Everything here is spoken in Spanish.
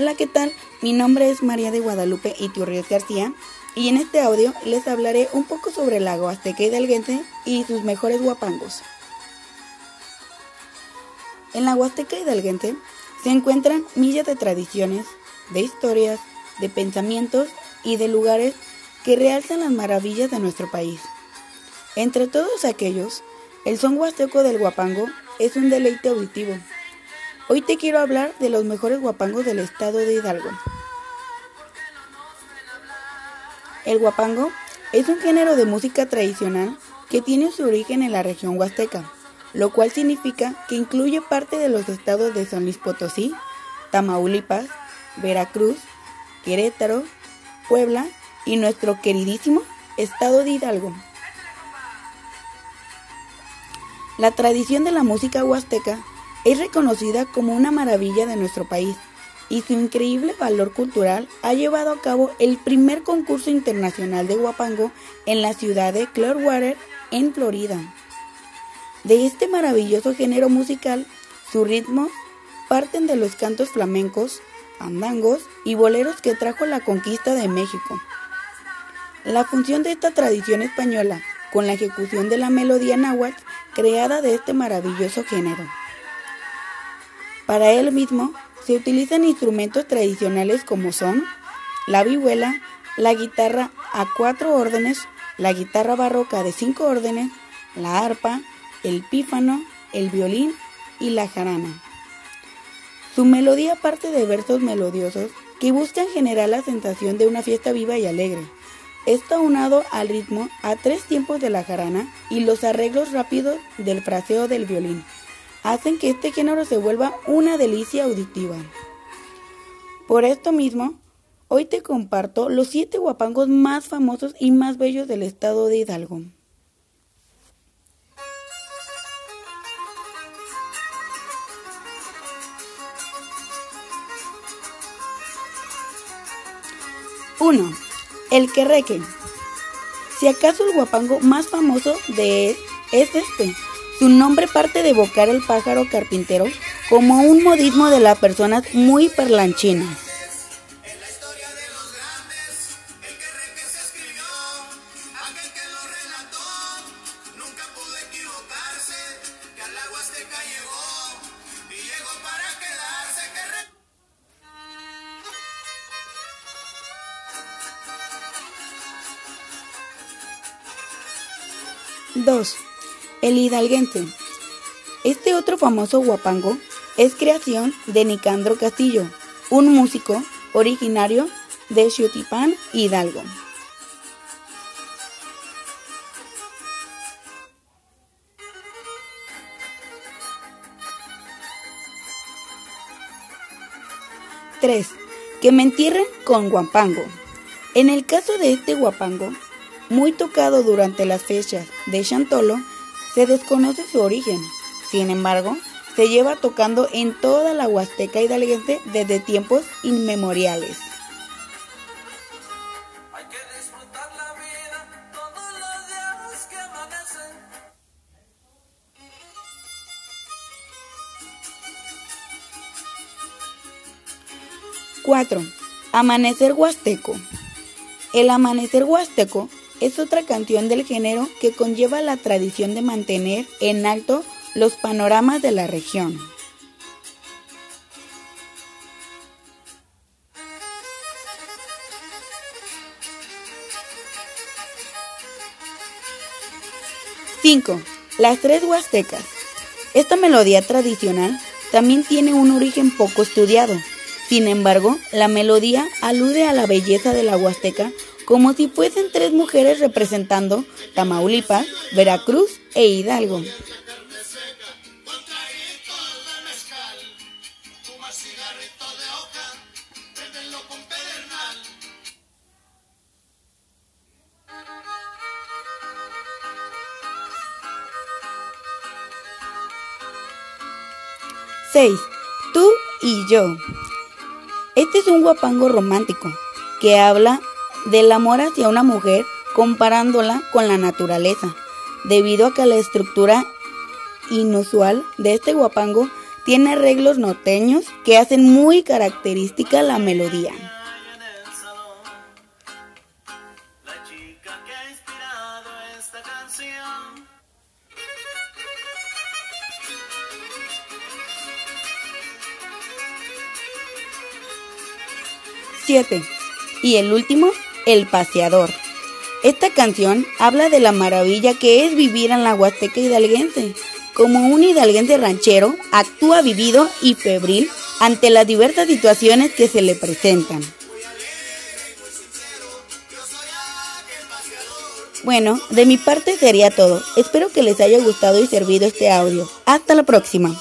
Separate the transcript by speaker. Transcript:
Speaker 1: Hola, ¿qué tal? Mi nombre es María de Guadalupe Iturrios García y en este audio les hablaré un poco sobre el lago Azteca Hidalguense y sus mejores guapangos. En la Huasteca Hidalguense se encuentran millas de tradiciones, de historias, de pensamientos y de lugares que realzan las maravillas de nuestro país. Entre todos aquellos, el son huasteco del guapango es un deleite auditivo. Hoy te quiero hablar de los mejores guapangos del estado de Hidalgo. El guapango es un género de música tradicional que tiene su origen en la región huasteca, lo cual significa que incluye parte de los estados de San Luis Potosí, Tamaulipas, Veracruz, Querétaro, Puebla y nuestro queridísimo estado de Hidalgo. La tradición de la música huasteca es reconocida como una maravilla de nuestro país y su increíble valor cultural ha llevado a cabo el primer concurso internacional de guapango en la ciudad de Clearwater, en Florida. De este maravilloso género musical, sus ritmos parten de los cantos flamencos, andangos y boleros que trajo la conquista de México. La función de esta tradición española con la ejecución de la melodía náhuatl creada de este maravilloso género. Para él mismo se utilizan instrumentos tradicionales como son la vihuela, la guitarra a cuatro órdenes, la guitarra barroca de cinco órdenes, la arpa, el pífano, el violín y la jarana. Su melodía parte de versos melodiosos que buscan generar la sensación de una fiesta viva y alegre. Está unado al ritmo a tres tiempos de la jarana y los arreglos rápidos del fraseo del violín. Hacen que este género se vuelva una delicia auditiva. Por esto mismo, hoy te comparto los siete guapangos más famosos y más bellos del estado de Hidalgo. Uno. El querreque. Si acaso el guapango más famoso de él es este. Su nombre parte de evocar el pájaro carpintero como un modismo de las personas muy perlanchinas. Dos. El hidalguense. Este otro famoso guapango es creación de Nicandro Castillo, un músico originario de Xiutipán, Hidalgo. Tres. Que me entierren con guapango. En el caso de este guapango, muy tocado durante las fechas de Chantolo, se desconoce su origen. Sin embargo, se lleva tocando en toda la Huasteca hidalguense desde tiempos inmemoriales. ¡4! Amanecer Huasteco. El amanecer huasteco es otra canción del género que conlleva la tradición de mantener en alto los panoramas de la región. ¡5! Las tres huastecas. Esta melodía tradicional también tiene un origen poco estudiado. Sin embargo, la melodía alude a la belleza de la huasteca como si fuesen tres mujeres representando Tamaulipas, Veracruz e Hidalgo. Tú y yo. Este es un guapango romántico que habla del amor hacia una mujer comparándola con la naturaleza, debido a que la estructura inusual de este guapango Tiene arreglos norteños que hacen muy característica la melodía. Siete. Y el último, El Paseador. Esta canción habla de la maravilla que es vivir en la Huasteca hidalguense. Como un hidalguense ranchero, actúa vivido y febril ante las diversas situaciones que se le presentan. Bueno, de mi parte sería todo. Espero que les haya gustado y servido este audio. Hasta la próxima.